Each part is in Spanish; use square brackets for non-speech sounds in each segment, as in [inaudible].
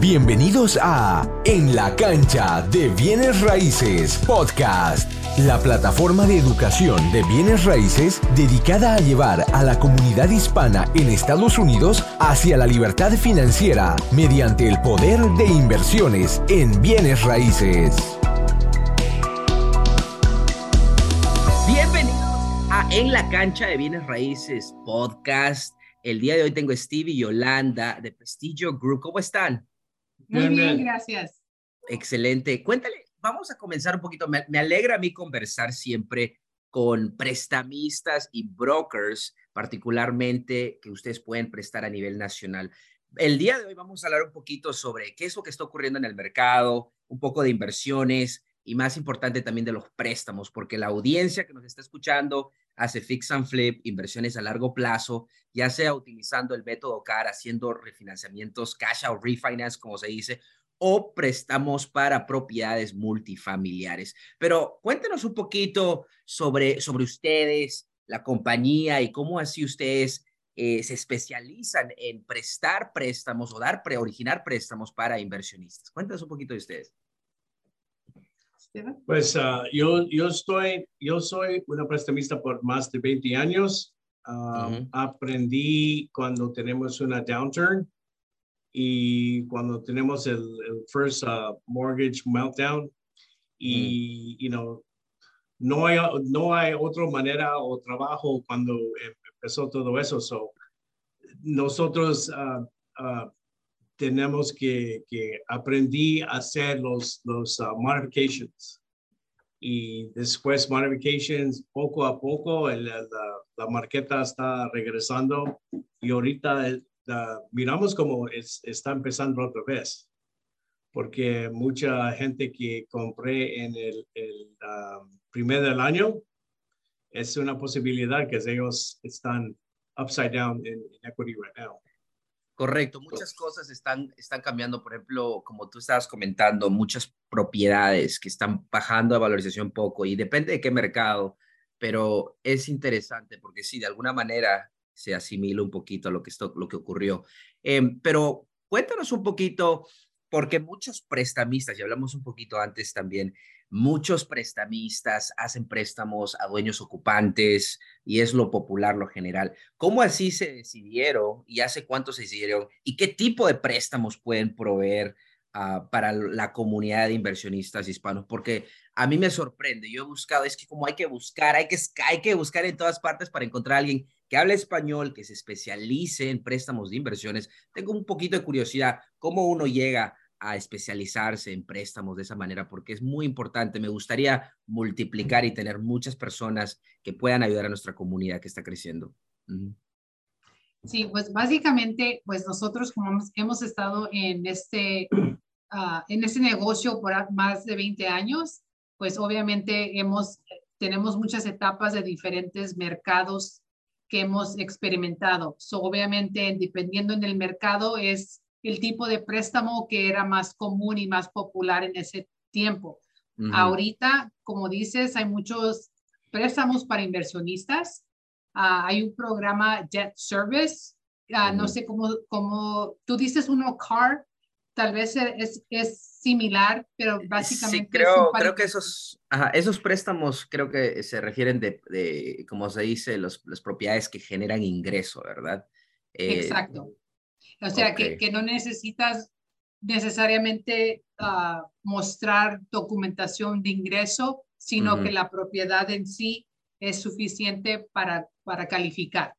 Bienvenidos a En la cancha de bienes raíces podcast, la plataforma de educación de bienes raíces dedicada a llevar a la comunidad hispana en Estados Unidos hacia la libertad financiera mediante el poder de inversiones en bienes raíces. Bienvenidos a En la cancha de bienes raíces podcast. El día de hoy tengo a Steve y Yolanda de Prestigio Group. ¿Cómo están? Muy bien, gracias. Excelente. Cuéntale, vamos a comenzar un poquito. Me, alegra a mí conversar siempre con prestamistas y brokers, particularmente que ustedes pueden prestar a nivel nacional. El día de hoy vamos a hablar un poquito sobre qué es lo que está ocurriendo en el mercado, un poco de inversiones y más importante también de los préstamos, porque la audiencia que nos está escuchando hace fix and flip, inversiones a largo plazo, ya sea utilizando el método CAR, haciendo refinanciamientos cash out refinance, como se dice, o préstamos para propiedades multifamiliares. Pero cuéntenos un poquito sobre, sobre ustedes, la compañía y cómo así ustedes eh, se especializan en prestar préstamos o dar, pre, originar préstamos para inversionistas. Cuéntanos un poquito de ustedes. Pues uh, yo, yo, estoy, yo soy una prestamista por más de 20 años. Uh, aprendí cuando tenemos una downturn y cuando tenemos el, el first uh, mortgage meltdown y, you know, no hay, no hay otra manera o trabajo cuando empezó todo eso. So, nosotros tenemos que, que aprendí a hacer los, los uh, modifications. Y después modifications, poco a poco, el, la, la, marqueta está regresando y ahorita miramos como es, está empezando otra vez. Porque mucha gente que compré en el, el um, primer del año, es una posibilidad que ellos están upside down in, in equity right now. Correcto, muchas cosas están, están cambiando, por ejemplo, como tú estabas comentando, muchas propiedades que están bajando de valorización poco y depende de qué mercado, pero es interesante porque sí, de alguna manera se asimila un poquito a lo que, esto, lo que ocurrió. Em, pero cuéntanos un poquito, porque muchos prestamistas, y hablamos un poquito antes también, muchos prestamistas hacen préstamos a dueños ocupantes y es lo popular, lo general. ¿Cómo así se decidieron y hace cuánto se decidieron y qué tipo de préstamos pueden proveer ah, para la comunidad de inversionistas hispanos? Porque a mí me sorprende, yo he buscado, es que como hay que buscar, hay que, hay que buscar en todas partes para encontrar a alguien que hable español, que se especialice en préstamos de inversiones. Tengo un poquito de curiosidad, ¿cómo uno llega a especializarse en préstamos de esa manera, porque es muy importante. Me gustaría multiplicar y tener muchas personas que puedan ayudar a nuestra comunidad que está creciendo. Sí, pues básicamente, pues nosotros como hemos, estado en este, ah, en este negocio por más de 20 años, pues obviamente hemos, tenemos muchas etapas de diferentes mercados que hemos experimentado. So, obviamente, dependiendo en el mercado, es el tipo de préstamo que era más común y más popular en ese tiempo. Ahorita, como dices, hay muchos préstamos para inversionistas. Ah, hay un programa Jet Service. Ah, no sé cómo, cómo, tú dices uno CAR, tal vez es, es similar, pero básicamente... Sí, creo, creo que esos, esos préstamos creo que se refieren de, de como se dice, los, las propiedades que generan ingreso, ¿verdad? Eh, Exacto. O sea, que, que, no necesitas necesariamente ah, mostrar documentación de ingreso, sino que la propiedad en sí es suficiente para, para calificar.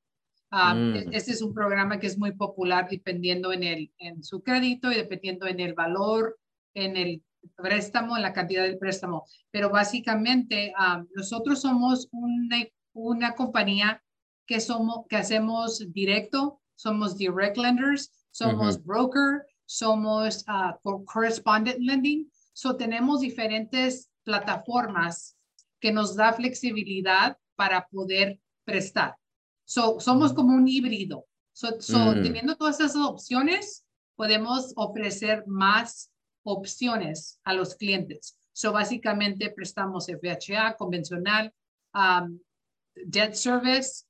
Ah, e, mm. Este es un programa que es muy popular dependiendo en, el, en su crédito y dependiendo en el valor, en el préstamo, en la cantidad del préstamo. Pero básicamente ah, nosotros somos una, una compañía que, somos, que hacemos directo somos direct lenders, somos broker, somos uh, correspondent lending. So tenemos diferentes plataformas que nos da flexibilidad para poder prestar. So, somos como un híbrido. So, mm. Teniendo todas esas opciones, podemos ofrecer más opciones a los clientes. So, básicamente prestamos FHA convencional, um, debt service,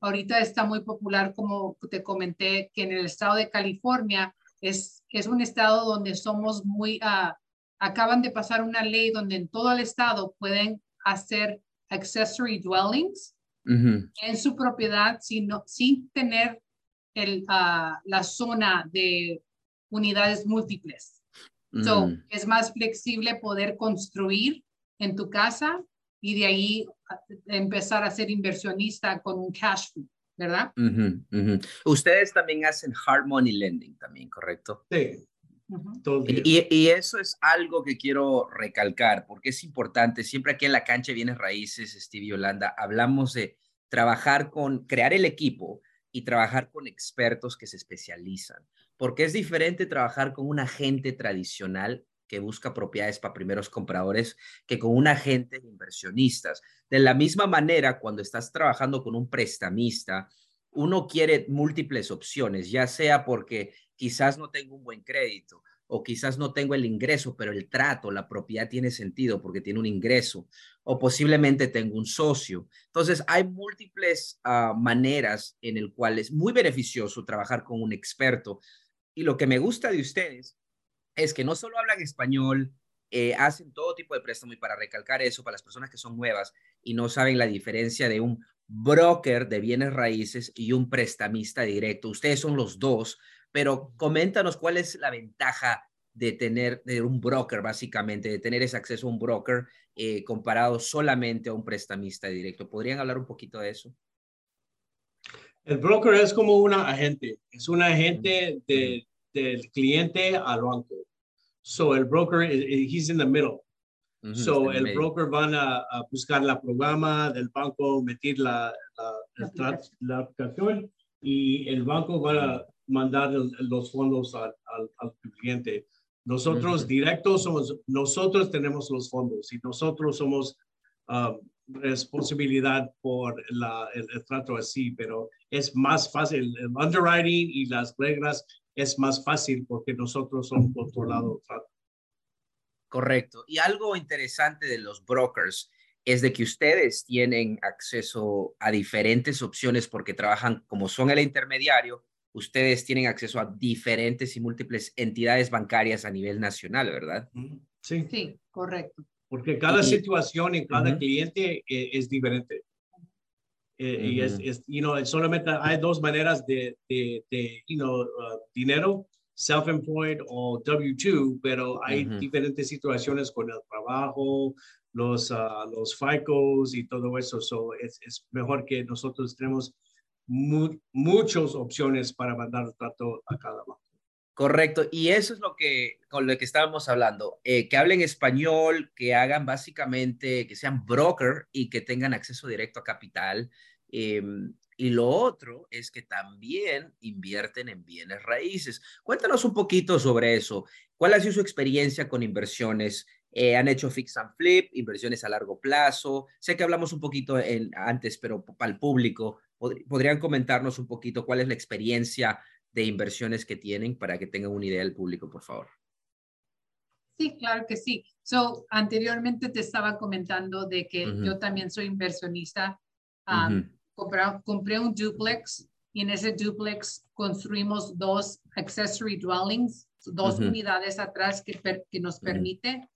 ahorita está muy popular, como te comenté, que en el estado de California es, es un estado donde somos muy, uh, acaban de pasar una ley donde en todo el estado pueden hacer accessory dwellings en su propiedad sin, sin tener el, uh, la zona de unidades múltiples. So, mm. es más flexible poder construir en tu casa y de ahí empezar a ser inversionista con un cash flow, ¿verdad? Ustedes también hacen hard money lending también, ¿correcto? Sí. y, y, eso es algo que quiero recalcar porque es importante. Siempre aquí en la cancha Bienes Raíces, Steve y Yolanda, hablamos de trabajar con, crear el equipo y trabajar con expertos que se especializan, porque es diferente trabajar con un agente tradicional que busca propiedades para primeros compradores que con un agente de inversionistas. De la misma manera, cuando estás trabajando con un prestamista, uno quiere múltiples opciones, ya sea porque quizás no tengo un buen crédito o quizás no tengo el ingreso, pero el trato, la propiedad tiene sentido porque tiene un ingreso, o posiblemente tengo un socio. Entonces, hay múltiples ah, maneras en el cual es muy beneficioso trabajar con un experto. Y lo que me gusta de ustedes es que no solo hablan español, eh, hacen todo tipo de préstamo y para recalcar eso, para las personas que son nuevas y no saben la diferencia de un broker de bienes raíces y un prestamista directo. Ustedes son los dos, pero coméntanos cuál es la ventaja de tener de un broker, básicamente, de tener ese acceso a un broker eh, comparado solamente a un prestamista directo. ¿Podrían hablar un poquito de eso? El broker es como un agente, es un agente del cliente al banco. So el broker, he's in the middle. so el broker van a, buscar la programa del banco, meter la, la, la, aplicación y el banco va a mandar los fondos al, al, cliente. Nosotros directos somos, nosotros tenemos los fondos y nosotros somos um, responsabilidad por la, el, trato así, pero es más fácil. El underwriting y las reglas es más fácil porque nosotros somos controlados. Correcto. Y algo interesante de los brokers es de que ustedes tienen acceso a diferentes opciones porque trabajan como son el intermediario, ustedes tienen acceso a diferentes y múltiples entidades bancarias a nivel nacional, ¿verdad? Sí. Sí, correcto. Porque cada situación en cada cliente eh, es diferente. Eh, y es, you know, solamente hay dos maneras de, de, you know, uh, dinero, self-employed o W2, pero hay diferentes situaciones con el trabajo, los, uh, los FICOs y todo eso. So es, es mejor que nosotros tenemos muchas opciones para mandar el trato a cada banco. Correcto, y eso es lo que con lo que estábamos hablando, eh, que hablen español, que hagan básicamente, que sean broker y que tengan acceso directo a capital. Em, y lo otro es que también invierten en bienes raíces. Cuéntanos un poquito sobre eso. ¿Cuál ha sido su experiencia con inversiones? Eh, han hecho fix and flip, inversiones a largo plazo. Sé que hablamos un poquito en, antes, pero para el público, ¿podrían comentarnos un poquito cuál es la experiencia de inversiones que tienen para que tengan una idea del público, por favor? Sí, claro que sí. So, anteriormente te estaba comentando de que yo también soy inversionista. Um, compré, un duplex y en ese duplex construimos dos accessory dwellings, dos unidades atrás que, que nos permite.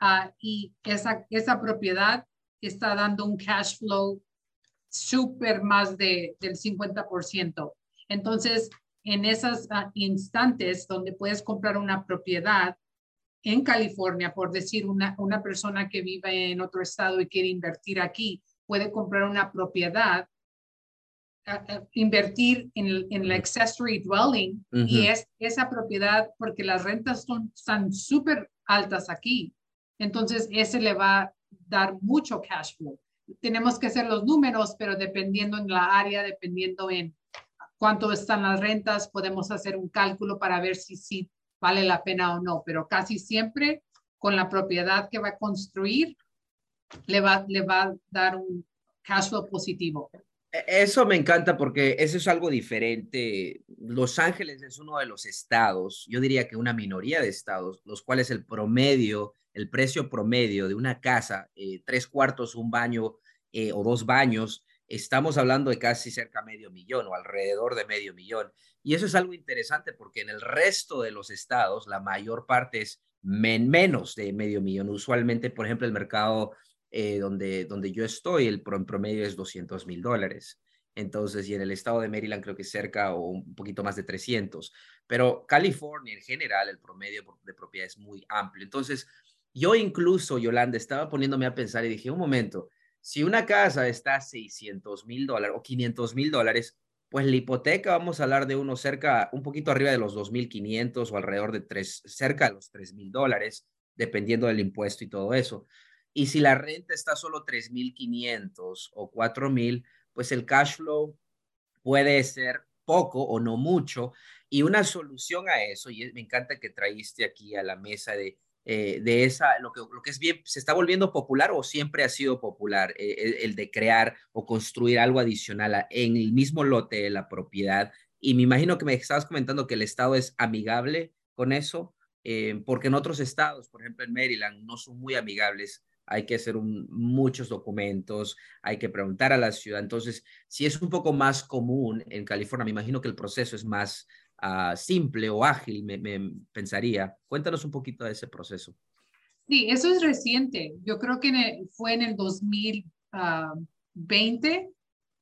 Uh, y esa, esa propiedad está dando un cash flow súper más de, del 50%. Entonces, en esos ah, instantes donde puedes comprar una propiedad en California, por decir una, una persona que vive en otro estado y quiere invertir aquí, puede comprar una propiedad, invertir en, en la accessory dwelling y es esa propiedad, porque las rentas son, están súper altas aquí. Entonces, ese le va a dar mucho cash flow tenemos que hacer los números, pero dependiendo en la área, dependiendo en cuánto están las rentas, podemos hacer un cálculo para ver si, si vale la pena o no, pero casi siempre con la propiedad que va a construir, le va, le va a dar un cash flow positivo. E, eso me encanta porque eso es algo diferente. Los Ángeles es uno de los estados, yo diría que una minoría de estados, los cuales el promedio el precio promedio de una casa, eh, tres cuartos, un baño eh, o dos baños, estamos hablando de casi cerca medio millón o alrededor de medio millón. Y eso es algo interesante porque en el resto de los estados la mayor parte es menos de medio millón. Usualmente, por ejemplo, el mercado eh, donde, donde yo estoy, el promedio es 200 mil dólares. Entonces, y en el estado de Maryland creo que cerca o un poquito más de 300. Pero California en general, el promedio de propiedad es muy amplio. Entonces, yo incluso, Yolanda, estaba poniéndome a pensar y dije, un momento, si una casa está a 600 mil dólares o 500 mil dólares, pues la hipoteca vamos a hablar de uno cerca, un poquito arriba de los 2.500 o alrededor de tres, cerca de los 3.000 dólares, dependiendo del impuesto y todo eso. Y si la renta está solo 3.500 o 4.000, pues el cash flow puede ser poco o no mucho. Y una solución a eso, y me encanta que traíste aquí a la mesa de, eh, de esa, lo que, lo que es bien, se está volviendo popular o siempre ha sido popular, eh, el, de crear o construir algo adicional en el mismo lote de la propiedad. Y me imagino que me estabas comentando que el Estado es amigable con eso, eh, porque en otros estados, por ejemplo en Maryland, no son muy amigables hay que hacer muchos documentos, hay que preguntar a la ciudad. Entonces, si es un poco más común en California, me imagino que el proceso es más ah, simple o ágil, me, pensaría. Cuéntanos un poquito de ese proceso. Sí, eso es reciente. Yo creo que fue en el 2020, ah,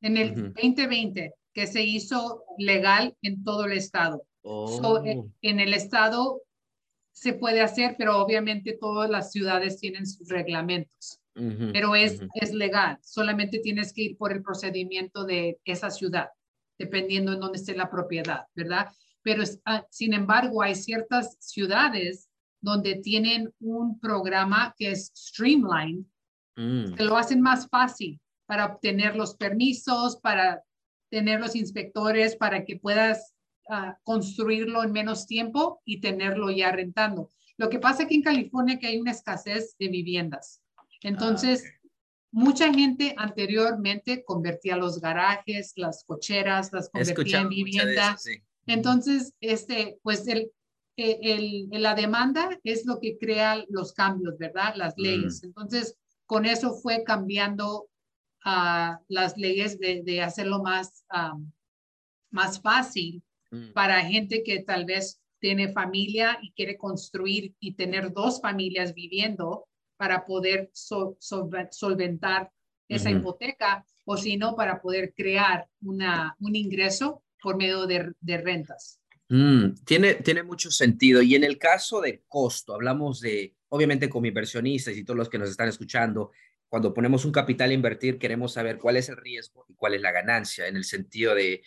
en el 2020, que se hizo legal en todo el estado. Oh. en el estado se puede hacer, pero obviamente todas las ciudades tienen sus reglamentos. pero es, es legal, solamente tienes que ir por el procedimiento de esa ciudad, dependiendo en dónde esté la propiedad, ¿verdad? Pero ah, sin embargo, hay ciertas ciudades donde tienen un programa que es streamlined, mm. que lo hacen más fácil para obtener los permisos, para tener los inspectores, para que puedas construirlo en menos tiempo y tenerlo ya rentando. Lo que pasa aquí en California que hay una escasez de viviendas. Entonces, ah, mucha gente anteriormente convertía los garajes, las cocheras, las convertía en vivienda. Entonces, este, pues el, el, la demanda es lo que crea los cambios, ¿verdad? Las leyes. Mm. Entonces, con eso fue cambiando uh, las leyes de, de hacerlo más, más fácil Mm. para gente que tal vez tiene familia y quiere construir y tener dos familias viviendo para poder solventar esa hipoteca o si no, para poder crear una, un ingreso por medio de, de rentas. Mm, tiene, tiene mucho sentido. Y en el caso de costo, hablamos de, obviamente, con inversionistas y todos los que nos están escuchando, cuando ponemos un capital a invertir, queremos saber cuál es el riesgo y cuál es la ganancia, en el sentido de,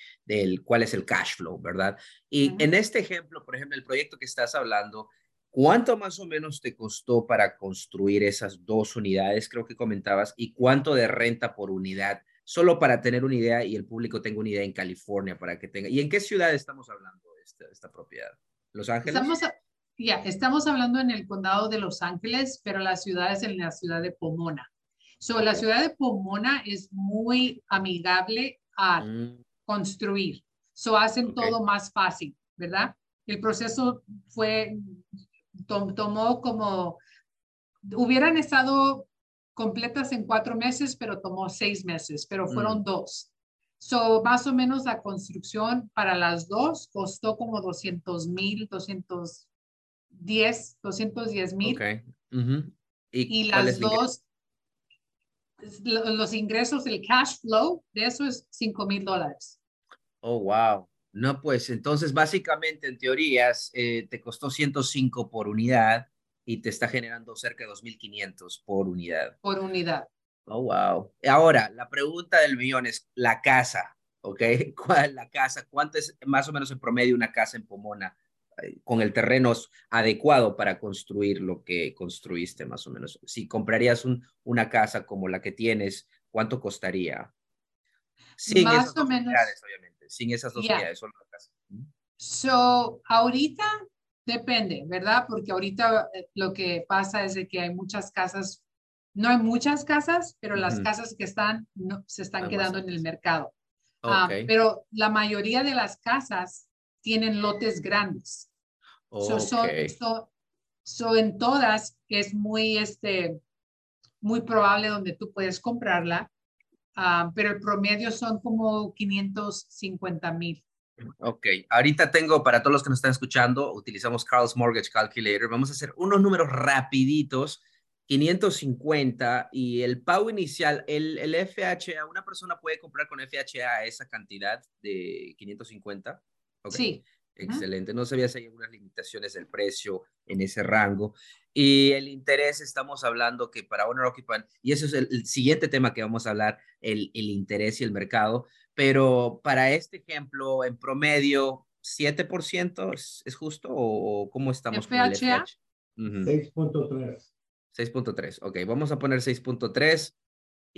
cuál es el cash flow, ¿verdad? Y en este ejemplo, por ejemplo, el proyecto que estás hablando, ¿cuánto más o menos te costó para construir esas dos unidades, creo que comentabas, y cuánto de renta por unidad? Solo para tener una idea y el público tenga una idea en California, para que tenga. ¿Y en qué ciudad estamos hablando de esta, esta propiedad? ¿Los Ángeles? Estamos, ya, estamos hablando en el condado de Los Ángeles, pero la ciudad es en la ciudad de Pomona. So, la ciudad de Pomona es muy amigable a mm. construir. So, hacen todo más fácil, ¿verdad? El proceso fue, tomó como, hubieran estado completas en cuatro meses, pero tomó seis meses, pero fueron mm. dos. So, más o menos la construcción para las dos costó como 200 mil, 210, 210 mil. Okay. ¿Y, y las dos los ingresos, el cash flow de eso es 5 mil dólares. Oh, wow. No, pues entonces básicamente en teorías eh, te costó 105 por unidad y te está generando cerca de 2.500 por unidad. Por unidad. Oh, wow. Ahora, la pregunta del millón es la casa, ¿ok? [laughs] ¿Cuál la casa? ¿Cuánto es más o menos en promedio una casa en Pomona? Con el terreno adecuado para construir lo que construiste más o menos. Si comprarías un, una casa como la que tienes, ¿cuánto costaría? Sin más esas o dos menos. Obviamente. Sin esas dos unidades, solo la casa. So, ahorita depende, ¿verdad? Porque ahorita eh, lo que pasa es de que hay muchas casas, no hay muchas casas, pero las casas que están no, se están quedando en el mercado. Ah, pero la mayoría de las casas tienen lotes grandes. So, en todas es muy, este, muy probable donde tú puedes comprarla. Ah, pero el promedio son como 550 mil. Ok, ahorita tengo para todos los que nos están escuchando, utilizamos Carl's Mortgage Calculator. Vamos a hacer unos números rapiditos. 550 y el pago inicial, el, el FHA, una persona puede comprar con FHA esa cantidad de 550. Sí. Excelente. No sabía si hay algunas limitaciones del precio en ese rango. Y el interés, estamos hablando que para Owner Occupant, y eso es el, siguiente tema que vamos a hablar, el, el, interés y el mercado, pero para este ejemplo, en promedio, 7% es, es justo o, cómo estamos con el FHA? 6.3. 6.3, ok, vamos a poner 6.3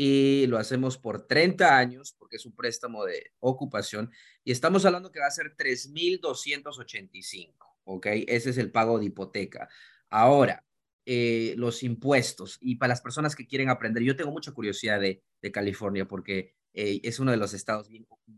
y lo hacemos por 30 años porque es un préstamo de ocupación y estamos hablando que va a ser 3.285, ¿ok? Ese es el pago de hipoteca. Ahora, eh, los impuestos y para las personas que quieren aprender, yo tengo mucha curiosidad de, de California porque eh, es uno de los estados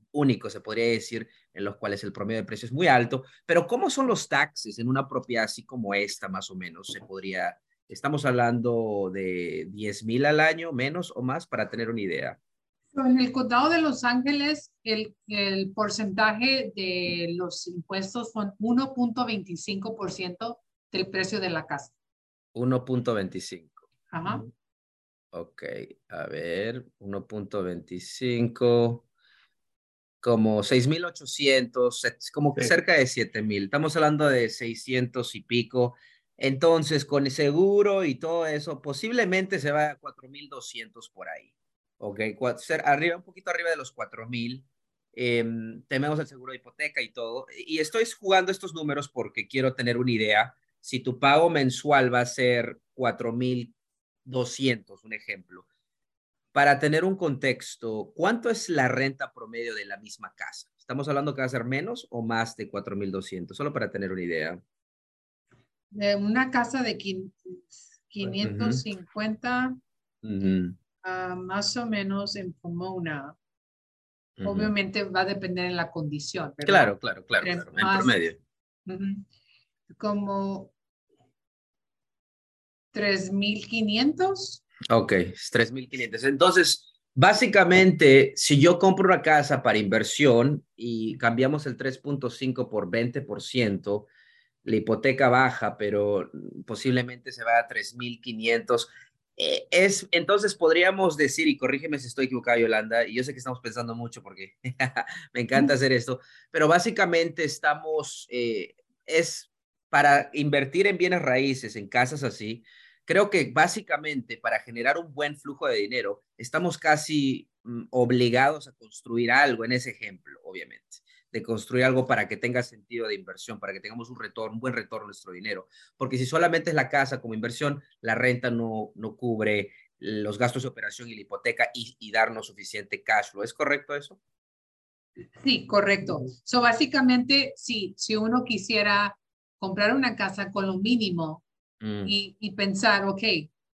únicos, se podría decir, en los cuales el promedio de precio es muy alto, pero ¿cómo son los taxes en una propiedad así como esta, más o menos? Se podría Estamos hablando de 10 mil al año, menos o más, para tener una idea. En el condado de Los Ángeles, el, el porcentaje de los impuestos son 1.25% del precio de la casa. 1.25. Ajá. Ok, a ver, 1.25, como 6.800, como que cerca de 7.000. Estamos hablando de 600 y pico entonces, con el seguro y todo eso, posiblemente se va a 4.200 por ahí. Ok, arriba, un poquito arriba de los 4.000. Eh, tenemos el seguro de hipoteca y todo. Y estoy jugando estos números porque quiero tener una idea. Si tu pago mensual va a ser 4.200, un ejemplo. Para tener un contexto, ¿cuánto es la renta promedio de la misma casa? ¿Estamos hablando que va a ser menos o más de 4.200? Solo para tener una idea de una casa de 550 más o menos en Pomona. Obviamente va a depender en la condición. Claro, claro, claro, en promedio. Como 3.500. Ok, 3.500. Entonces, básicamente, si yo compro una casa para inversión y cambiamos el 3.5 por 20%, la hipoteca baja, pero posiblemente se va a 3.500. Eh, es, entonces podríamos decir, y corrígeme si estoy equivocado, Yolanda, y yo sé que estamos pensando mucho porque [laughs] me encanta hacer esto, pero básicamente estamos, eh, es para invertir en bienes raíces, en casas así, creo que básicamente para generar un buen flujo de dinero, estamos casi mm, obligados a construir algo en ese ejemplo, obviamente de construir algo para que tenga sentido de inversión, para que tengamos un retorno, un buen retorno a nuestro dinero. Porque si solamente es la casa como inversión, la renta no, no cubre los gastos de operación y la hipoteca y, darnos suficiente cash flow. ¿Es correcto eso? Sí, correcto. So, básicamente, si, si uno quisiera comprar una casa con lo mínimo mm. y, pensar, ok,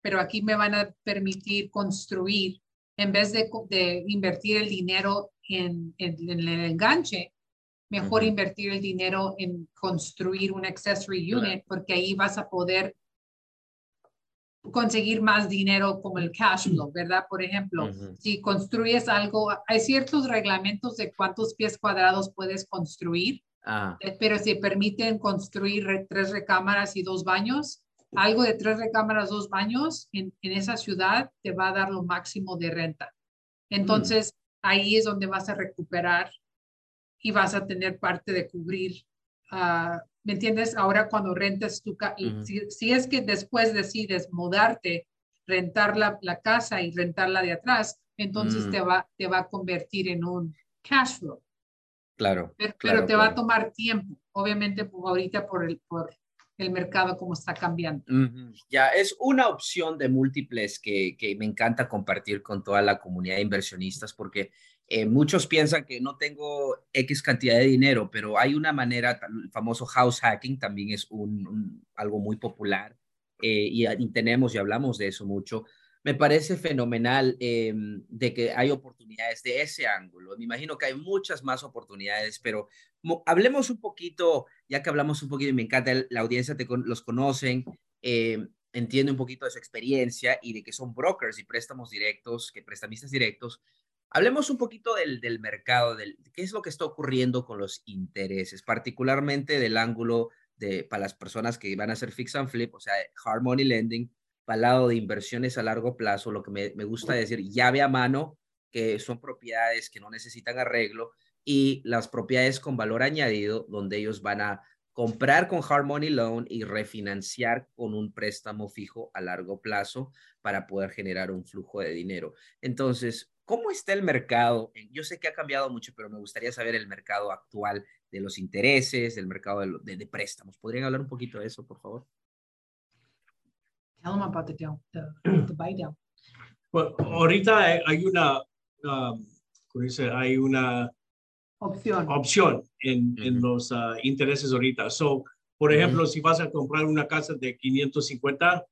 pero aquí me van a permitir construir, en vez de, de invertir el dinero en, en, el enganche, mejor invertir el dinero en construir un accessory unit porque ahí vas a poder conseguir más dinero como el cash flow, ¿verdad? Por ejemplo, si construyes algo, hay ciertos reglamentos de cuántos pies cuadrados puedes construir, ah. eh, pero si permiten construir tres recámaras y dos baños, algo de tres recámaras, dos baños en, en, esa ciudad te va a dar lo máximo de renta. Mm. Entonces, ahí es donde vas a recuperar y vas a tener parte de cubrir, uh, ¿me entiendes? Ahora cuando rentas tu casa, si, es que después decides mudarte, rentar la, la casa y rentarla de atrás, entonces te, mm. va, te va a convertir en un cash flow. Claro. Pero, te va a tomar tiempo, obviamente pues, ahorita por el, por el mercado como está cambiando. Ya, es una opción de múltiples que, que me encanta compartir con toda la comunidad de inversionistas porque eh, muchos piensan que no tengo X cantidad de dinero, pero hay una manera, el famoso house hacking también es algo muy popular eh, y, tenemos y hablamos de eso mucho. Me parece fenomenal em, de que hay oportunidades de ese ángulo. Me imagino que hay muchas más oportunidades, pero hablemos un poquito, ya que hablamos un poquito y me encanta, la audiencia te, los conocen, em, entiende un poquito de su experiencia y de que son brokers y préstamos directos, que prestamistas directos Hablemos un poquito del, del mercado, del, qué es lo que está ocurriendo con los intereses, particularmente del ángulo de, para las personas que van a hacer fix and flip, o sea, hard money lending, para el lado de inversiones a largo plazo, lo que me, me gusta decir, llave a mano, que son propiedades que no necesitan arreglo, y las propiedades con valor añadido, donde ellos van a comprar con hard money loan y refinanciar con un préstamo fijo a largo plazo para poder generar un flujo de dinero. Entonces, ¿cómo está el mercado? Yo sé que ha cambiado mucho, pero me gustaría saber el mercado actual de los intereses, del mercado de, de, préstamos. ¿Podrían hablar un poquito de eso, por favor? Tell them about the, the, the buy down. Well, ahorita hay una, um, dice? Hay una opción, opción en, en los uh, intereses ahorita. So, por ejemplo, si vas a comprar una casa de 550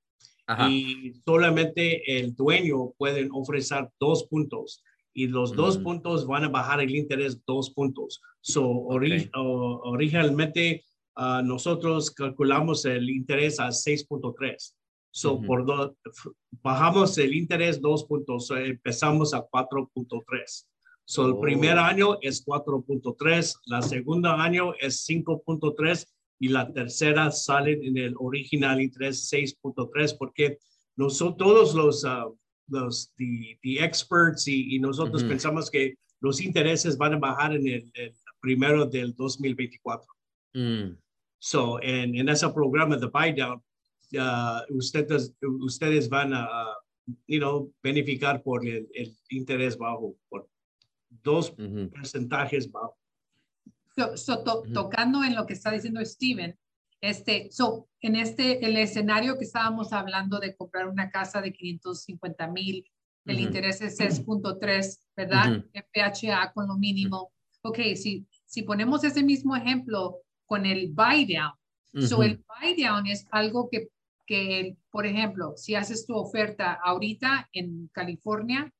y solamente el dueño puede ofrecer dos puntos y los dos puntos van a bajar el interés dos puntos. So, originalmente uh, nosotros calculamos el interés a 6.3. So, por bajamos el interés dos puntos, empezamos a 4.3. So, el primer oh. año es 4.3, la segunda año es 5.3 y la tercera sale en el original interés 6.3 porque nosotros todos los, uh, los the, experts y, nosotros pensamos que los intereses van a bajar en el, primero del 2024. Mm. So, en, en ese programa de buy down, uh, ustedes, ustedes van a, you know, beneficiar por el, el interés bajo, por dos porcentajes bajos. Tocando en lo que está diciendo Steven, este, so, en este, el escenario que estábamos hablando de comprar una casa de 550 mil, el interés es 6.3, ¿verdad? FHA con lo mínimo. Ok, si, si ponemos ese mismo ejemplo con el buy down, so el buy down es algo que, que, por ejemplo, si haces tu oferta ahorita en California,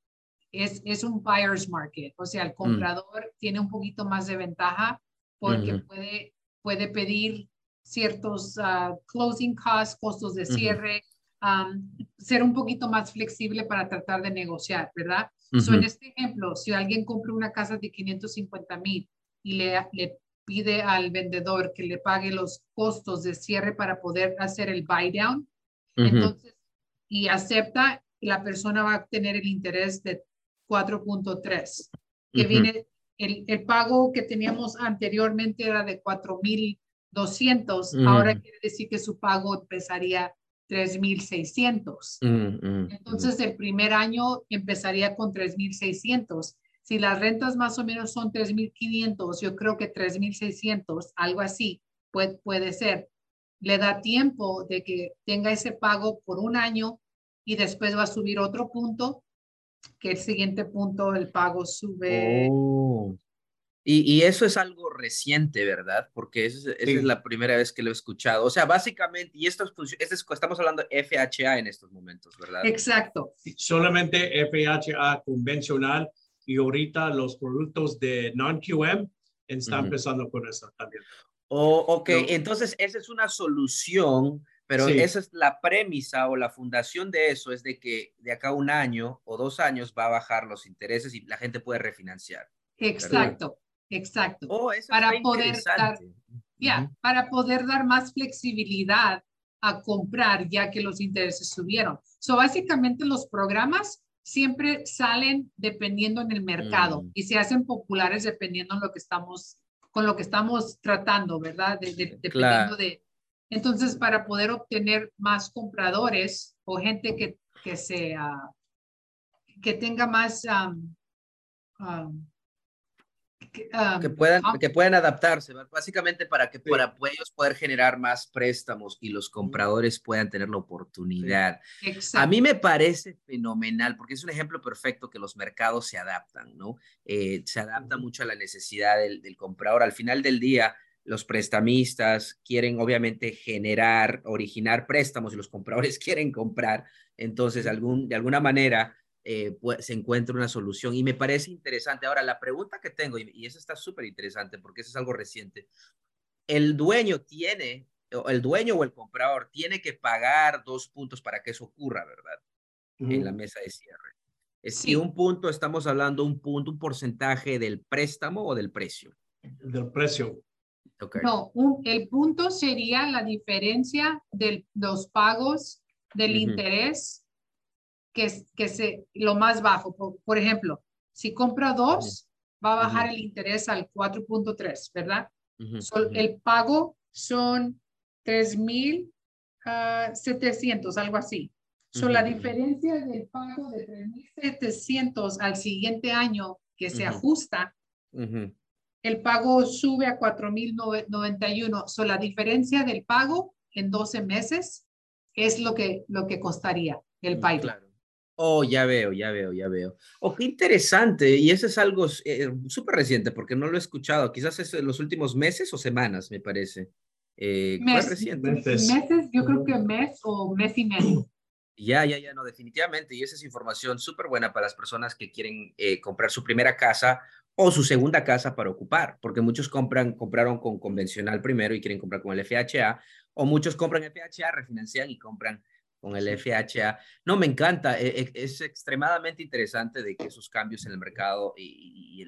es, es un buyer's market, o sea, el mm. comprador tiene un poquito más de ventaja porque puede, puede pedir ciertos uh, closing costs, costos de cierre, um, ser un poquito más flexible para tratar de negociar, ¿verdad? so, en este ejemplo, si alguien compra una casa de 550 mil y le, le pide al vendedor que le pague los costos de cierre para poder hacer el buy down, entonces, y acepta, la persona va a obtener el interés de 4.3, que viene, el, el, pago que teníamos anteriormente era de 4.200, ahora quiere decir que su pago empezaría 3.600. Entonces, el primer año empezaría con 3.600. Si las rentas más o menos son 3.500, yo creo que 3.600, algo así, puede, puede ser. Le da tiempo de que tenga ese pago por un año y después va a subir otro punto que el siguiente punto el pago sube. Oh. Y, y, eso es algo reciente, ¿verdad? Porque esa es, la primera vez que lo he escuchado. O sea, básicamente, y esto, es, estamos hablando de FHA en estos momentos, ¿verdad? Exacto. Solamente FHA convencional y ahorita los productos de non-QM están empezando con eso también. Oh, ok, entonces esa es una solución pero esa es la premisa o la fundación de eso, es de que de acá a un año o dos años va a bajar los intereses y la gente puede refinanciar. Exacto, exacto. Oh, para poder dar, ya, para poder dar más flexibilidad a comprar ya que los intereses subieron. So, básicamente los programas siempre salen dependiendo en el mercado mm. y se hacen populares dependiendo en lo que estamos con lo que estamos tratando, ¿verdad? dependiendo de, entonces, para poder obtener más compradores o gente que, que, sea, que tenga más... que, puedan, que puedan adaptarse, básicamente para que para ellos poder generar más préstamos y los compradores puedan tener la oportunidad. A mí me parece fenomenal porque es un ejemplo perfecto que los mercados se adaptan, ¿no? Eh, se adapta mucho a la necesidad del, del comprador. Al final del día, los prestamistas quieren obviamente generar, originar préstamos y los compradores [laughs] quieren comprar, entonces algún, de alguna manera eh, pues, se encuentra una solución y me parece interesante. Ahora, la pregunta que tengo, y, y eso está súper interesante porque eso es algo reciente, el dueño tiene, el dueño o el comprador tiene que pagar dos puntos para que eso ocurra, ¿verdad? En la mesa de cierre. Si un punto, estamos hablando un punto, un porcentaje del préstamo o del precio. Del precio. No, el punto sería la diferencia de los pagos del interés, que, que se, lo más bajo. Por, ejemplo, si compra dos, va a bajar el interés al 4.3, ¿verdad? el pago son 3.700, uh, algo así. So, la diferencia del pago de 3.700 al siguiente año que se ajusta, el pago sube a 4.091. So, la diferencia del pago en 12 meses es lo que, lo que costaría el pago. Claro. Oh, ya veo, ya veo, ya veo. Oh, qué interesante. Y eso es algo eh, súper reciente porque no lo he escuchado. Quizás es en los últimos meses o semanas, me parece. Eh, reciente? Meses. meses, yo creo que mes o mes y medio. [clears throat] Ya, ya, ya, no, definitivamente. Y esa es información súper buena para las personas que quieren eh, comprar su primera casa o su segunda casa para ocupar, porque muchos compran, compraron con convencional primero y quieren comprar con el FHA, o muchos compran FHA, refinancian y compran con el FHA. No, me encanta, e, e, es extremadamente interesante de que esos cambios en el mercado y,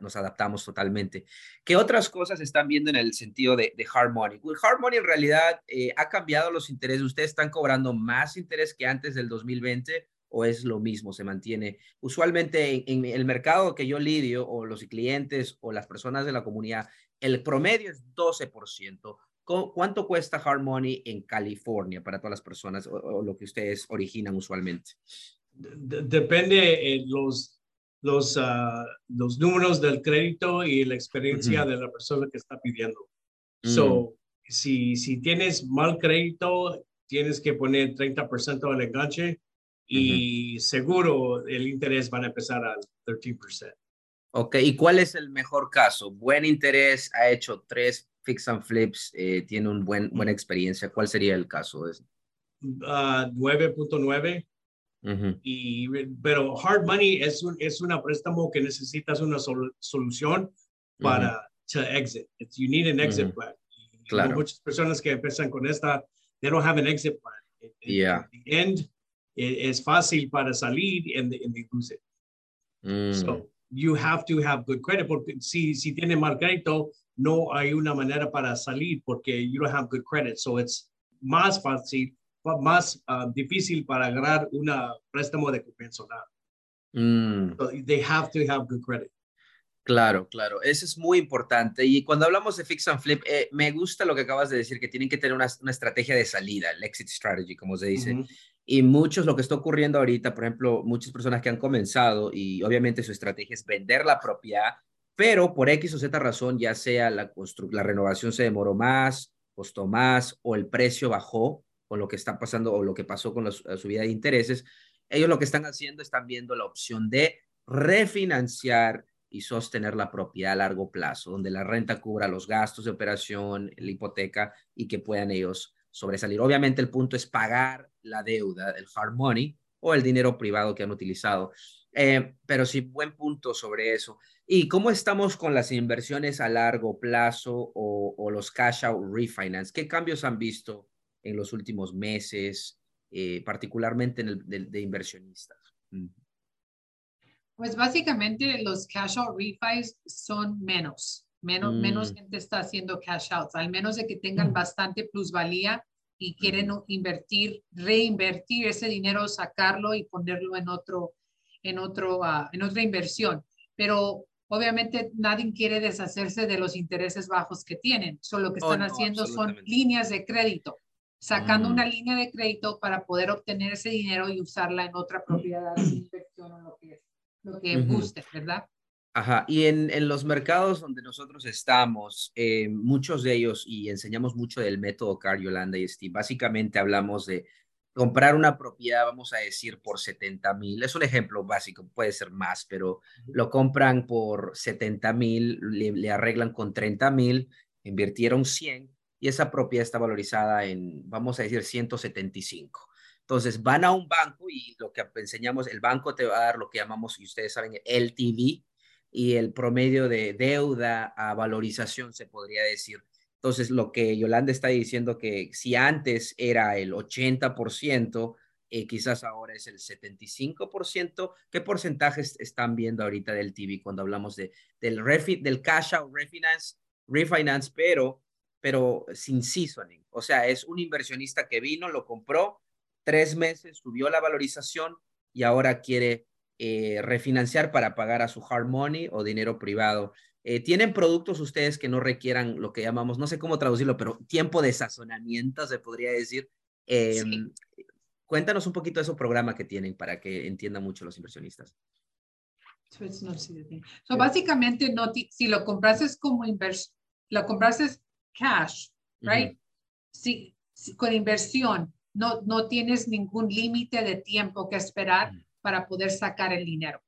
nos adaptamos totalmente. ¿Qué otras cosas están viendo en el sentido de, de hard money? El hard money en realidad eh, ha cambiado los intereses, ustedes están cobrando más interés que antes del 2020 o es lo mismo, se mantiene. Usualmente en, el mercado que yo lidio o los clientes o las personas de la comunidad, el promedio es 12%. ¿Cuánto cuesta Hard Money en California para todas las personas o, lo que ustedes originan usualmente? depende de los, los, ah, los números del crédito y la experiencia de la persona que está pidiendo. So, mm. si, si tienes mal crédito, tienes que poner 30% del enganche y seguro el interés van a empezar al 13%. Ok, ¿y cuál es el mejor caso? Buen interés, ha hecho tres fix and flips, eh, tiene una buen, buena experiencia. ¿Cuál sería el caso? 9.9. Ah, y, pero hard money es un es una préstamo que necesitas una solución para exit. you need an exit plan. Claro. Muchas personas que empiezan con esta, they don't have an exit plan. yeah. the end, es fácil para salir and, and they lose it. Mm. So you have to have good credit porque si, si tiene mal crédito, no hay una manera para salir porque you don't have good credit. So it's más fácil, más uh, difícil para agarrar una préstamo de convencional. Mm. So they have to have good credit. Claro, claro, eso es muy importante. Y cuando hablamos de fix and flip, eh, me gusta lo que acabas de decir, que tienen que tener una, una estrategia de salida, el exit strategy, como se dice. Y muchos, lo que está ocurriendo ahorita, por ejemplo, muchas personas que han comenzado y obviamente su estrategia es vender la propiedad, pero por X o Z razón, ya sea la, la renovación se demoró más, costó más o el precio bajó con lo que está pasando o lo que pasó con la, subida de intereses, ellos lo que están haciendo, están viendo la opción de refinanciar y sostener la propiedad a largo plazo, donde la renta cubra los gastos de operación, la hipoteca y que puedan ellos sobresalir. Obviamente el punto es pagar la deuda, el hard money o el dinero privado que han utilizado. Eh, pero sí, buen punto sobre eso. ¿Y cómo estamos con las inversiones a largo plazo o, los cash out refinance? ¿Qué cambios han visto en los últimos meses, eh, particularmente en el de, inversionistas? Pues básicamente los cash out refis son menos. Menos, menos mm. gente está haciendo cash outs, al menos de que tengan mm. bastante plusvalía y quieren invertir, reinvertir ese dinero, sacarlo y ponerlo en otro, en otro, ah, en otra inversión. Pero obviamente nadie quiere deshacerse de los intereses bajos que tienen. Solo lo que oh, están haciendo son líneas de crédito, sacando una mm. línea de crédito para poder obtener ese dinero y usarla en otra propiedad de inversión o lo que, lo que guste, ¿verdad? Ajá, y en, en, los mercados donde nosotros estamos, eh, muchos de ellos, y enseñamos mucho del método Car, Yolanda y Steve, básicamente hablamos de comprar una propiedad, vamos a decir, por 70 mil. Es un ejemplo básico, puede ser más, pero lo compran por 70 mil, le, le, arreglan con 30 mil, invirtieron 100 y esa propiedad está valorizada en, vamos a decir, 175. Entonces van a un banco y lo que enseñamos, el banco te va a dar lo que llamamos, y ustedes saben, LTV, y el promedio de deuda a valorización, se podría decir. Entonces, lo que Yolanda está diciendo que si antes era el 80%, eh, quizás ahora es el 75%. ¿Qué porcentajes están viendo ahorita del TV cuando hablamos de, del, refi, del cash out refinance, refinance pero, pero sin seasoning? O sea, es un inversionista que vino, lo compró, tres meses, subió la valorización y ahora quiere eh, refinanciar para pagar a su hard money o dinero privado. Eh, ¿Tienen productos ustedes que no requieran lo que llamamos, no sé cómo traducirlo, pero tiempo de sazonamiento, se podría decir? Em, cuéntanos un poquito de ese programa que tienen para que entiendan mucho los inversionistas. So, básicamente, no si lo comprases como inversión, lo comprases cash, right? si, con inversión, no, no tienes ningún límite de tiempo que esperar para poder sacar el dinero.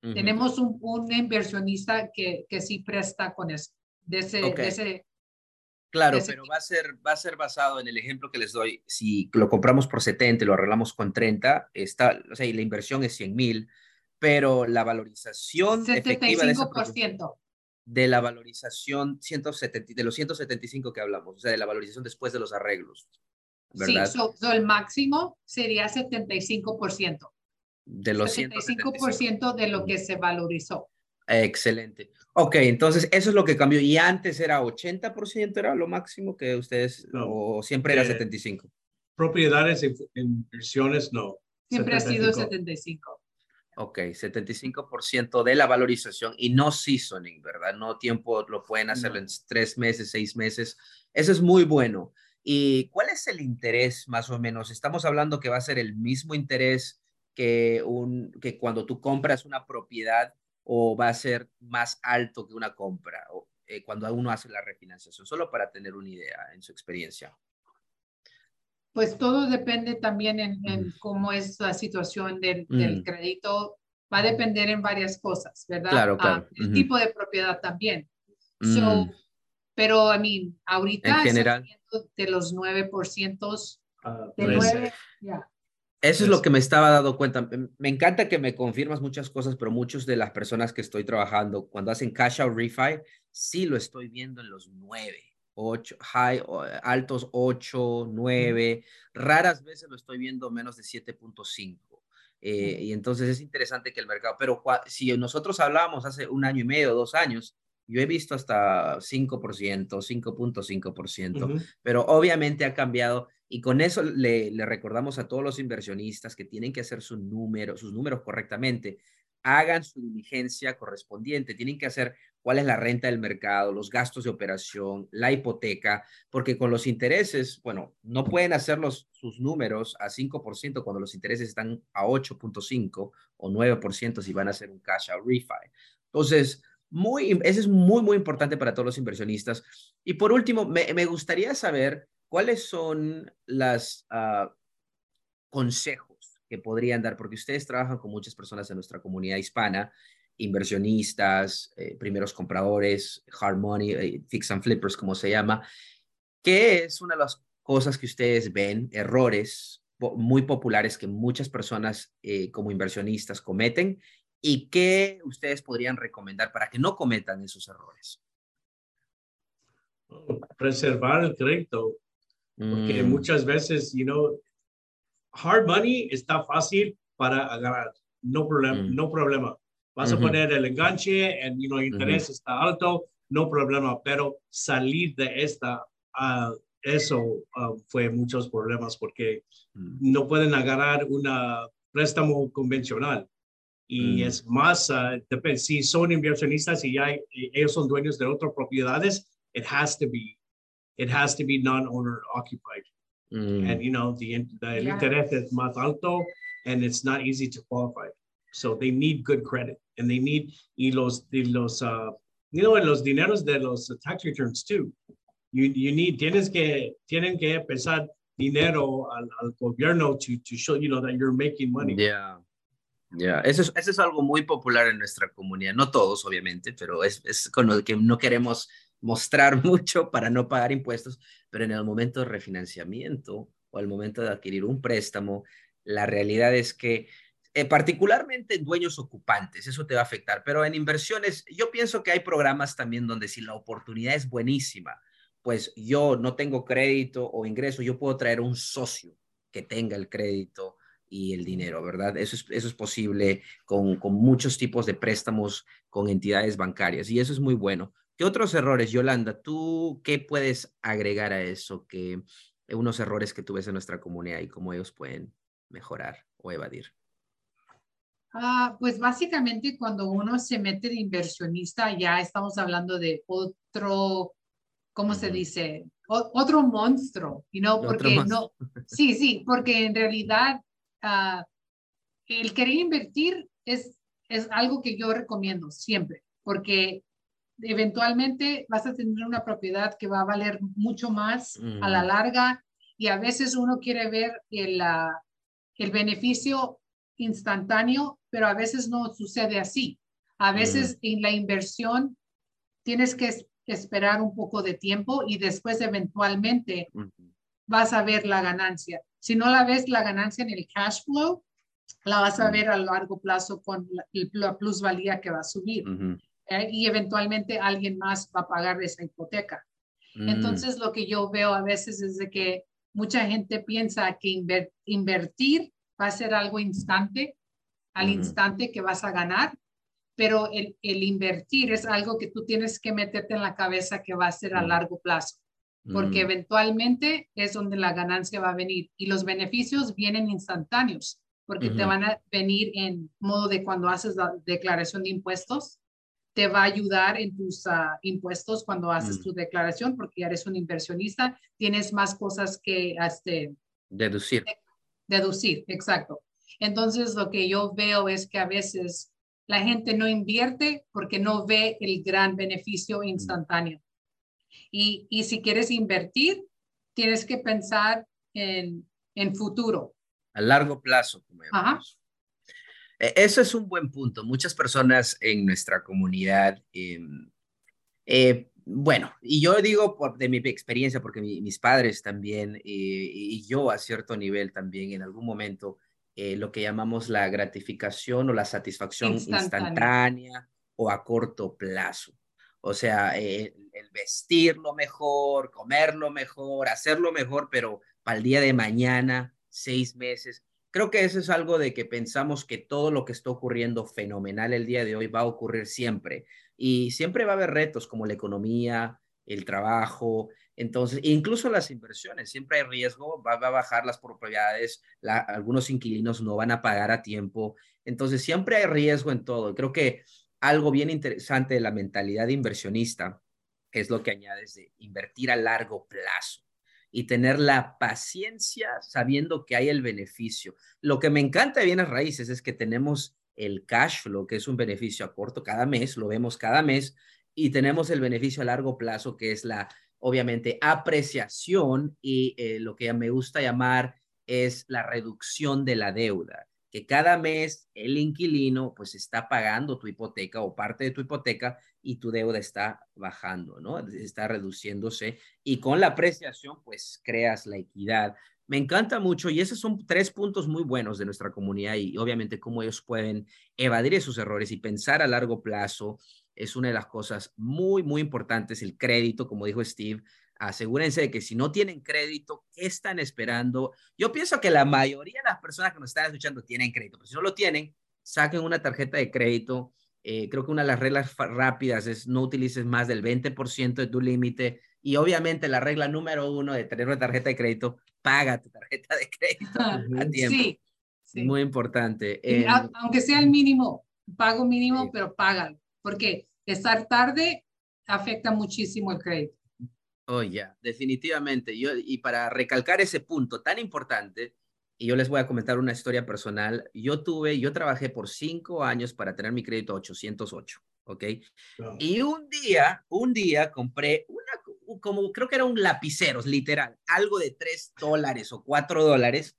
Tenemos un, un, inversionista que, que sí presta con eso, de ese, de ese Claro, pero va a, ser, va a ser basado en el ejemplo que les doy. Si lo compramos por 70 y lo arreglamos con 30, está, o sea, y la inversión es 100 mil, pero la valorización 75%. efectiva de, de la valorización 170, de los 175 que hablamos, o sea, de la valorización después de los arreglos. ¿verdad? Sí, el máximo sería 75% de los 75% de lo que se valorizó. Excelente. Ok, entonces eso es lo que cambió. ¿Y antes era 80%, era lo máximo que ustedes, o siempre era 75%? Eh, propiedades en inversiones, no. Siempre ha sido 75. Ok, 75% de la valorización y no seasoning, ¿verdad? No tiempo, lo pueden hacer en tres meses, seis meses. Eso es muy bueno. ¿Y cuál es el interés más o menos? Estamos hablando que va a ser el mismo interés que, un, que cuando tú compras una propiedad o va a ser más alto que una compra o, eh, cuando uno hace la refinanciación, solo para tener una idea en su experiencia. Pues todo depende también en, en cómo es la situación del, del, mm. crédito. Va a depender en varias cosas, ¿verdad? Claro, claro. el tipo de propiedad también. So, mm. pero, I mean, ahorita en general, de los 9%, uh, de 9, ya. Eso es lo que me estaba dando cuenta. Me encanta que me confirmas muchas cosas, pero muchas de las personas que estoy trabajando, cuando hacen cash out refi, sí lo estoy viendo en los nueve, ocho, high, altos ocho, nueve. Raras veces lo estoy viendo menos de 7.5. Eh, y entonces es interesante que el mercado, pero si nosotros hablábamos hace un año y medio, dos años, yo he visto hasta 5%, 5.5%, pero obviamente ha cambiado y con eso le, recordamos a todos los inversionistas que tienen que hacer su número, sus números correctamente. Hagan su diligencia correspondiente. Tienen que hacer cuál es la renta del mercado, los gastos de operación, la hipoteca, porque con los intereses, bueno, no pueden hacer los, sus números a 5% cuando los intereses están a 8.5 o 9% si van a hacer un cash out refi. Entonces, muy, eso es muy, muy importante para todos los inversionistas. Y por último, me, gustaría saber ¿cuáles son los ah, consejos que podrían dar? Porque ustedes trabajan con muchas personas en nuestra comunidad hispana, inversionistas, eh, primeros compradores, hard eh, fix and flippers, como se llama. ¿Qué es una de las cosas que ustedes ven, errores muy populares que muchas personas eh, como inversionistas cometen y qué ustedes podrían recomendar para que no cometan esos errores? Preservar el crédito porque mm. muchas veces, you know, hard money está fácil para agarrar, no problema, mm. no problema. Vas a poner el enganche, y you know, el interés está alto, no problema, pero salir de esta, uh, eso uh, fue muchos problemas porque mm. no pueden agarrar un préstamo convencional. Y es más, uh, depende, si son inversionistas y ya ellos son dueños de otras propiedades, it has to be it has to be non-owner occupied. Mm. And you know, the, the yeah. interés is más alto and it's not easy to qualify. So they need good credit and they need, y los, y los uh, you know, en los dineros de los tax returns too. You, you need, tienes que, tienen que pesar dinero al, al gobierno to, to show, you know, that you're making money. Yeah. Ya, eso, es, eso es algo muy popular en nuestra comunidad. No todos, obviamente, pero es, es con lo que no queremos mostrar [laughs] mucho para no pagar impuestos, pero en el momento de refinanciamiento o al momento de adquirir un préstamo, la realidad es que eh, particularmente en dueños ocupantes, eso te va a afectar, pero en inversiones, yo pienso que hay programas también donde si la oportunidad es buenísima, pues yo no tengo crédito o ingreso, yo puedo traer un socio que tenga el crédito y el dinero, ¿verdad? Eso es, eso es posible con, con muchos tipos de préstamos con entidades bancarias y eso es muy bueno. ¿Qué otros errores, Yolanda? ¿Tú qué puedes agregar a eso? Que unos errores que tú ves en nuestra comunidad y cómo ellos pueden mejorar o evadir. Ah, pues básicamente cuando uno se mete de inversionista ya estamos hablando de otro, ¿cómo se dice? otro monstruo, no porque no, sí, sí, porque en realidad uh, el querer invertir es, es algo que yo recomiendo siempre, porque eventualmente vas a tener una propiedad que va a valer mucho más a la larga y a veces uno quiere ver el, uh, el beneficio instantáneo, pero a veces no sucede así. A veces en la inversión tienes que esperar un poco de tiempo y después eventualmente vas a ver la ganancia. Si no la ves la ganancia en el cash flow, la vas a ver a largo plazo con la, plusvalía que va a subir. ¿eh? Y eventualmente alguien más va a pagar esa hipoteca. Mm. Entonces, lo que yo veo a veces es de que mucha gente piensa que invertir va a ser algo instante, al instante que vas a ganar, pero el, el, invertir es algo que tú tienes que meterte en la cabeza que va a ser a mm. largo plazo porque mm. eventualmente es donde la ganancia va a venir y los beneficios vienen instantáneos, porque te van a venir en modo de cuando haces la declaración de impuestos, te va a ayudar en tus ah, impuestos cuando haces mm. tu declaración, porque ya eres un inversionista, tienes más cosas que este, deducir. Deducir, exacto. Entonces, lo que yo veo es que a veces la gente no invierte porque no ve el gran beneficio mm. instantáneo. Y, y si quieres invertir, tienes que pensar en, en futuro. A largo plazo. Ajá. E, eso es un buen punto. Muchas personas en nuestra comunidad, em, eh, bueno, y yo digo por, de mi experiencia, porque mis padres también, eh, y yo a cierto nivel también en algún momento, eh, lo que llamamos la gratificación o la satisfacción instantánea o a corto plazo. O sea, el vestirlo mejor, comerlo mejor, hacerlo mejor, pero para el día de mañana, seis meses. Creo que eso es algo de que pensamos que todo lo que está ocurriendo fenomenal el día de hoy va a ocurrir siempre. Y siempre va a haber retos como la economía, el trabajo, entonces, incluso las inversiones, siempre hay riesgo, va, a bajar las propiedades, algunos inquilinos no van a pagar a tiempo, entonces siempre hay riesgo en todo. Creo que algo bien interesante de la mentalidad inversionista es lo que añades de invertir a largo plazo y tener la paciencia sabiendo que hay el beneficio. Lo que me encanta de bienes raíces es que tenemos el cash flow, que es un beneficio a corto cada mes, lo vemos cada mes, y tenemos el beneficio a largo plazo, que es la, obviamente, apreciación y eh, lo que me gusta llamar es la reducción de la deuda que cada mes el inquilino pues está pagando tu hipoteca o parte de tu hipoteca y tu deuda está bajando, ¿no? Está reduciéndose y con la apreciación pues creas la equidad. Me encanta mucho y esos son tres puntos muy buenos de nuestra comunidad y obviamente cómo ellos pueden evadir esos errores y pensar a largo plazo es una de las cosas muy, muy importantes, el crédito, como dijo Steve, asegúrense de que si no tienen crédito, ¿qué están esperando? Yo pienso que la mayoría de las personas que nos están escuchando tienen crédito, pero si no lo tienen, saquen una tarjeta de crédito. Eh, creo que una de las reglas rápidas es no utilices más del 20% de tu límite y obviamente la regla número uno de tener una tarjeta de crédito, paga tu tarjeta de crédito [laughs] a tiempo. Sí, Muy importante. Em, aunque sea el mínimo, pago mínimo, pero pagan, porque estar tarde afecta muchísimo el crédito. Oh, ya, definitivamente. Yo, y para recalcar ese punto tan importante, y yo les voy a comentar una historia personal. Yo tuve, yo trabajé por cinco años para tener mi crédito 808, ¿ok? Y un día, un día compré una, como creo que era un lapicero, literal, algo de tres dólares o cuatro dólares.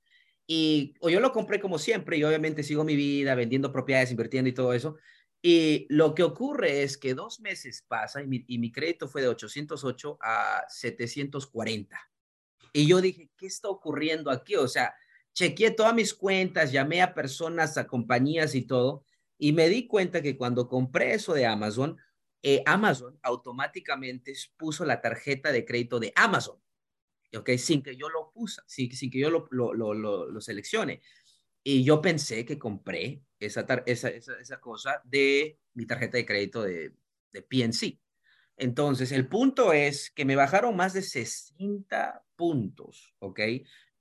Y o yo lo compré como siempre y obviamente sigo mi vida vendiendo propiedades, invirtiendo y todo eso. Y lo que ocurre es que dos meses pasan y mi, crédito fue de 808 a 740. Y yo dije, ¿qué está ocurriendo aquí? O sea, chequeé todas mis cuentas, llamé a personas, a compañías y todo, y me di cuenta que cuando compré eso de Amazon, eh, Amazon automáticamente puso la tarjeta de crédito de Amazon, ¿ok? Sin que yo lo puse, sin, que yo lo, lo seleccione. Y yo pensé que compré esa, esa, cosa de mi tarjeta de crédito de, de PNC. Entonces, el punto es que me bajaron más de 60 puntos, ¿ok?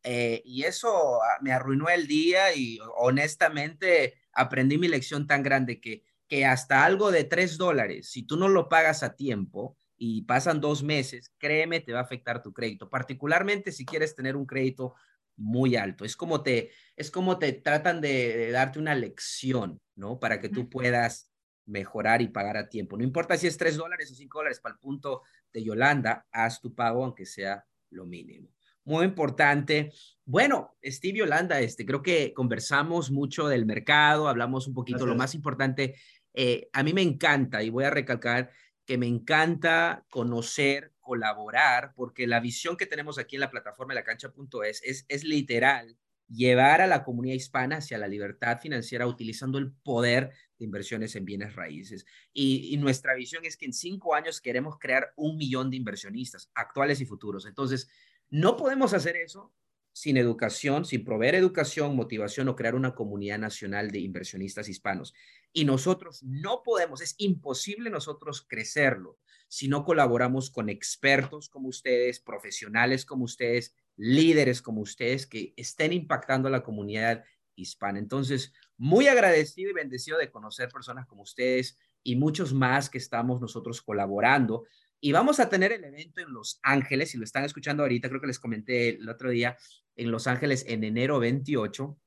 Eh, y eso ah, me arruinó el día y honestamente aprendí mi lección tan grande que, que hasta algo de 3 dólares, si tú no lo pagas a tiempo y pasan dos meses, créeme, te va a afectar tu crédito, particularmente si quieres tener un crédito muy alto. Es como te, es como te tratan de, darte una lección, ¿no? Para que tú puedas mejorar y pagar a tiempo. No importa si es tres dólares o cinco dólares para el punto de Yolanda, haz tu pago aunque sea lo mínimo. Muy importante. Bueno, Steve Yolanda, este, creo que conversamos mucho del mercado, hablamos un poquito, lo más importante, eh, a mí me encanta y voy a recalcar que me encanta conocer colaborar, porque la visión que tenemos aquí en la plataforma de la cancha.es es, es literal llevar a la comunidad hispana hacia la libertad financiera utilizando el poder de inversiones en bienes raíces. Y, y, nuestra visión es que en cinco años queremos crear un millón de inversionistas actuales y futuros. Entonces, no podemos hacer eso sin educación, sin proveer educación, motivación o crear una comunidad nacional de inversionistas hispanos. Y nosotros no podemos, es imposible nosotros crecerlo si no colaboramos con expertos como ustedes, profesionales como ustedes, líderes como ustedes que estén impactando a la comunidad hispana. Entonces, muy agradecido y bendecido de conocer personas como ustedes y muchos más que estamos nosotros colaborando. Y vamos a tener el evento en Los Ángeles, si lo están escuchando ahorita, creo que les comenté el otro día, en Los Ángeles en enero 28.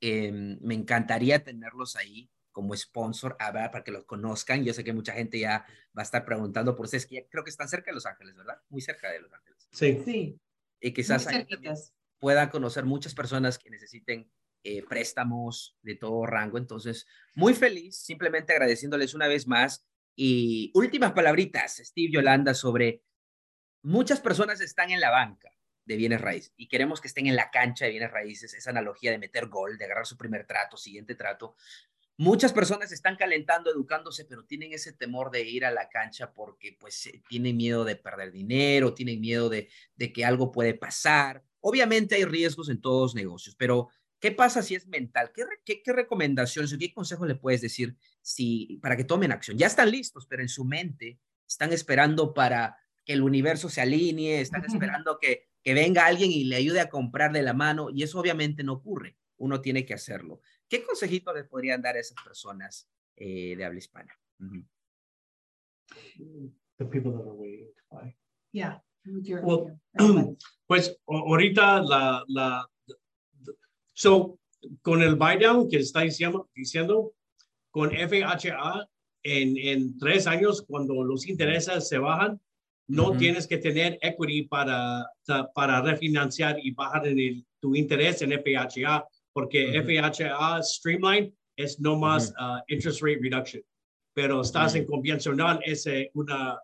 Em, me encantaría tenerlos ahí como sponsor a ver, para que los conozcan. Yo sé que mucha gente ya va a estar preguntando por ustedes, que creo que están cerca de Los Ángeles, ¿verdad? Muy cerca de Los Ángeles. Sí. Sí. Y quizás puedan conocer muchas personas que necesiten eh, préstamos de todo rango. Entonces, muy feliz, simplemente agradeciéndoles una vez más. Y últimas palabritas, Steve Yolanda, sobre muchas personas están en la banca de bienes raíces y queremos que estén en la cancha de bienes raíces, esa analogía de meter gol, de agarrar su primer trato, siguiente trato. Muchas personas están calentando, educándose, pero tienen ese temor de ir a la cancha porque pues eh, tienen miedo de perder dinero, tienen miedo de, de que algo puede pasar. Obviamente hay riesgos en todos los negocios, pero ¿qué pasa si es mental? ¿Qué, qué, qué recomendaciones o qué consejo le puedes decir si, para que tomen acción? Ya están listos, pero en su mente están esperando para que el universo se alinee, están esperando que, que venga alguien y le ayude a comprar de la mano y eso obviamente no ocurre. Uno tiene que hacerlo. ¿Qué consejito les podrían dar a esas personas eh, de habla hispana? The people that are waiting to buy. Yeah. Well, [clears throat] pues ahorita la, la, so, con el buy down que está diciendo, diciendo con FHA, en, en tres años, cuando los intereses se bajan, no tienes que tener equity para, para refinanciar y bajar en el, tu interés en FHA porque FHA Streamline es no más uh, interest rate reduction, pero estás en convencional es un uh,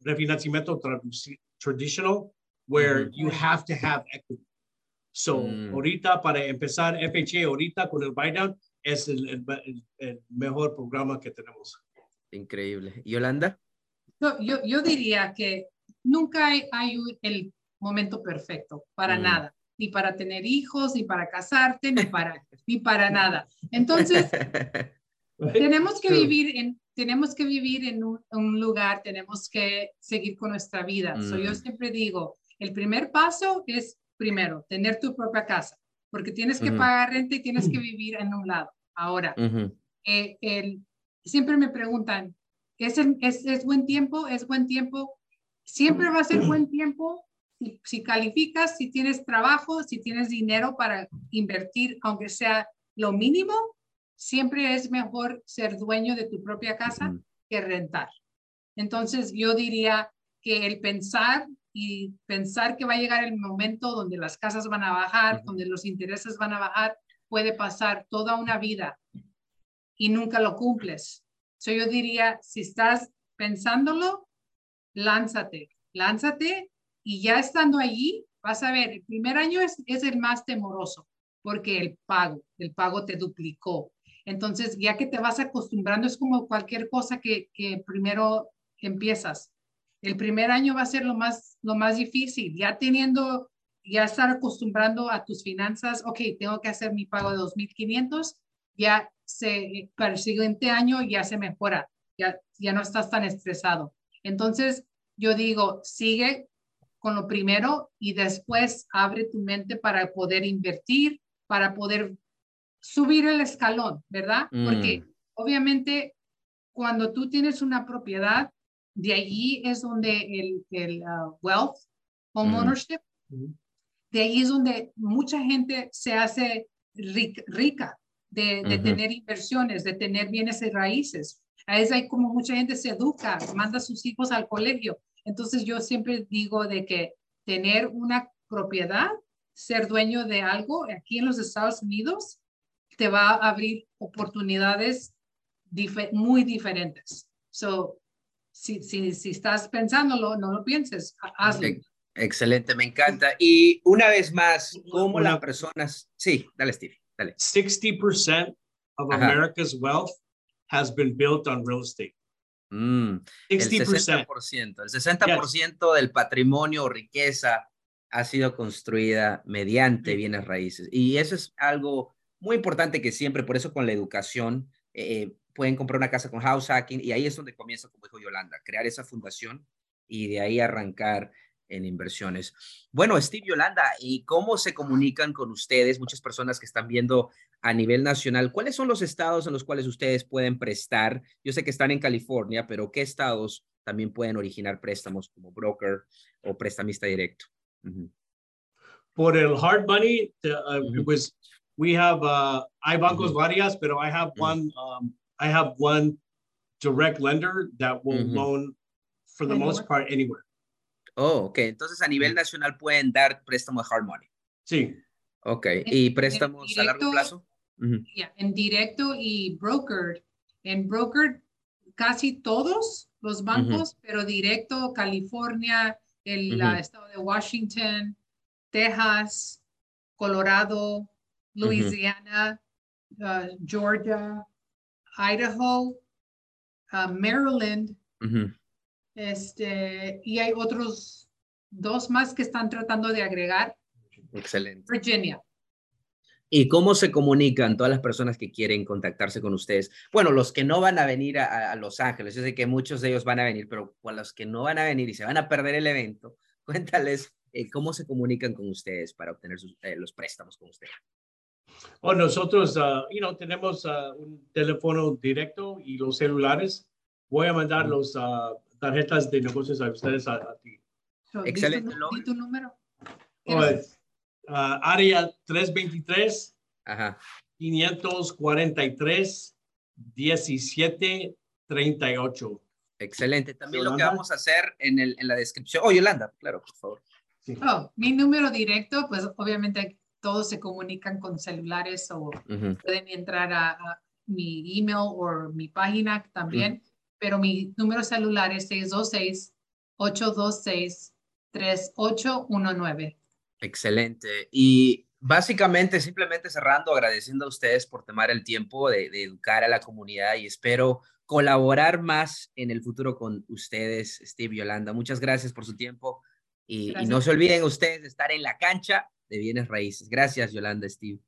refinanciamiento tradicional where you have to have equity. So, mm. ahorita para empezar FHA, ahorita con el buy down, es el, mejor programa que tenemos. Increíble. ¿Yolanda? yo, yo diría que nunca hay, hay el momento perfecto para mm. nada ni para tener hijos, ni para casarte, ni para, ni para nada. Entonces, [laughs] tenemos que vivir en, tenemos que vivir en un, lugar, tenemos que seguir con nuestra vida. yo mm. siempre digo, el primer paso es primero, tener tu propia casa, porque tienes que pagar renta y tienes que vivir en un lado. Ahora, eh, el, siempre me preguntan, ¿es, es, ¿es buen tiempo? ¿Es buen tiempo? Siempre va a ser buen tiempo si, calificas, si tienes trabajo, si tienes dinero para invertir, aunque sea lo mínimo, siempre es mejor ser dueño de tu propia casa que rentar. Entonces, yo diría que el pensar y pensar que va a llegar el momento donde las casas van a bajar, donde los intereses van a bajar, puede pasar toda una vida y nunca lo cumples. So, yo diría, si estás pensándolo, lánzate, lánzate y ya estando allí, vas a ver, el primer año es, es el más temoroso porque el pago, el pago te duplicó. Entonces, ya que te vas acostumbrando, es como cualquier cosa que, que primero empiezas. El primer año va a ser lo más, lo más difícil. Ya teniendo ya estar acostumbrando a tus finanzas, ok, tengo que hacer mi pago de 2.500, ya se, para el siguiente año ya se mejora, ya, ya no estás tan estresado. Entonces, yo digo, sigue con lo primero y después abre tu mente para poder invertir, para poder subir el escalón, ¿verdad? Porque mm. obviamente cuando tú tienes una propiedad, de allí es donde el, el uh, wealth, home ownership, de ahí es donde mucha gente se hace rica, de, de tener inversiones, de tener bienes y raíces. Es ahí como mucha gente se educa, manda a sus hijos al colegio. Entonces yo siempre digo de que tener una propiedad, ser dueño de algo aquí en los Estados Unidos, te va a abrir oportunidades muy diferentes. So, si, si, si estás pensándolo, no lo pienses, hazlo. Excelente, me encanta. Y una vez más, ¿cómo las personas... Sí, dale, Steve, dale. 60% of America's wealth has been built on real estate. Mm, el 60%, el 60% del patrimonio o riqueza ha sido construida mediante bienes raíces. Y eso es algo muy importante que siempre, por eso con la educación, eh, pueden comprar una casa con house hacking y ahí es donde comienza, como dijo Yolanda, crear esa fundación y de ahí arrancar en inversiones. Bueno, Steve Yolanda, ¿y cómo se comunican con ustedes, muchas personas que están viendo a nivel nacional? ¿Cuáles son los estados en los cuales ustedes pueden prestar? Yo sé que están en California, pero ¿qué estados también pueden originar préstamos como broker o prestamista directo? Por el hard money, uh, pues, we have, uh, hay bancos varias, pero I have one, um, I have one direct lender that will loan for the most part anywhere. Oh, ok. Entonces a nivel nacional pueden dar préstamo de hard money. Sí. Ok. ¿Y préstamos a largo plazo? En directo y brokered. En brokered casi todos los bancos, pero directo California, el estado de Washington, Texas, Colorado, Louisiana, uh, Georgia, Idaho, uh, Maryland, este, y hay otros dos más que están tratando de agregar. Excelente. Virginia. ¿Y cómo se comunican todas las personas que quieren contactarse con ustedes? Bueno, los que no van a venir a, Los Ángeles, yo sé que muchos de ellos van a venir, pero con los que no van a venir y se van a perder el evento, [laughs] cuéntales eh, cómo se comunican con ustedes para obtener eh, los préstamos con ustedes. O nosotros, uh, you know, tenemos uh, un teléfono directo y los celulares. Voy a mandar los uh, tarjetas de negocios a ustedes a, ti. Excelente. ¿Y tu, número? Ah, área 323 Ajá. 543 17 38. Excelente. También lo que vamos a hacer en, el, en la descripción. Oh, Yolanda, claro, por favor. Oh, mi número directo, pues obviamente todos se comunican con celulares o pueden entrar a, mi email o mi página también pero mi número celular es 626-826-3819. Excelente. Y básicamente, simplemente cerrando, agradeciendo a ustedes por tomar el tiempo de, educar a la comunidad y espero colaborar más en el futuro con ustedes, Steve y Yolanda. Muchas gracias por su tiempo y, y no se olviden ustedes de estar en la cancha de bienes raíces. Gracias, Yolanda, Steve.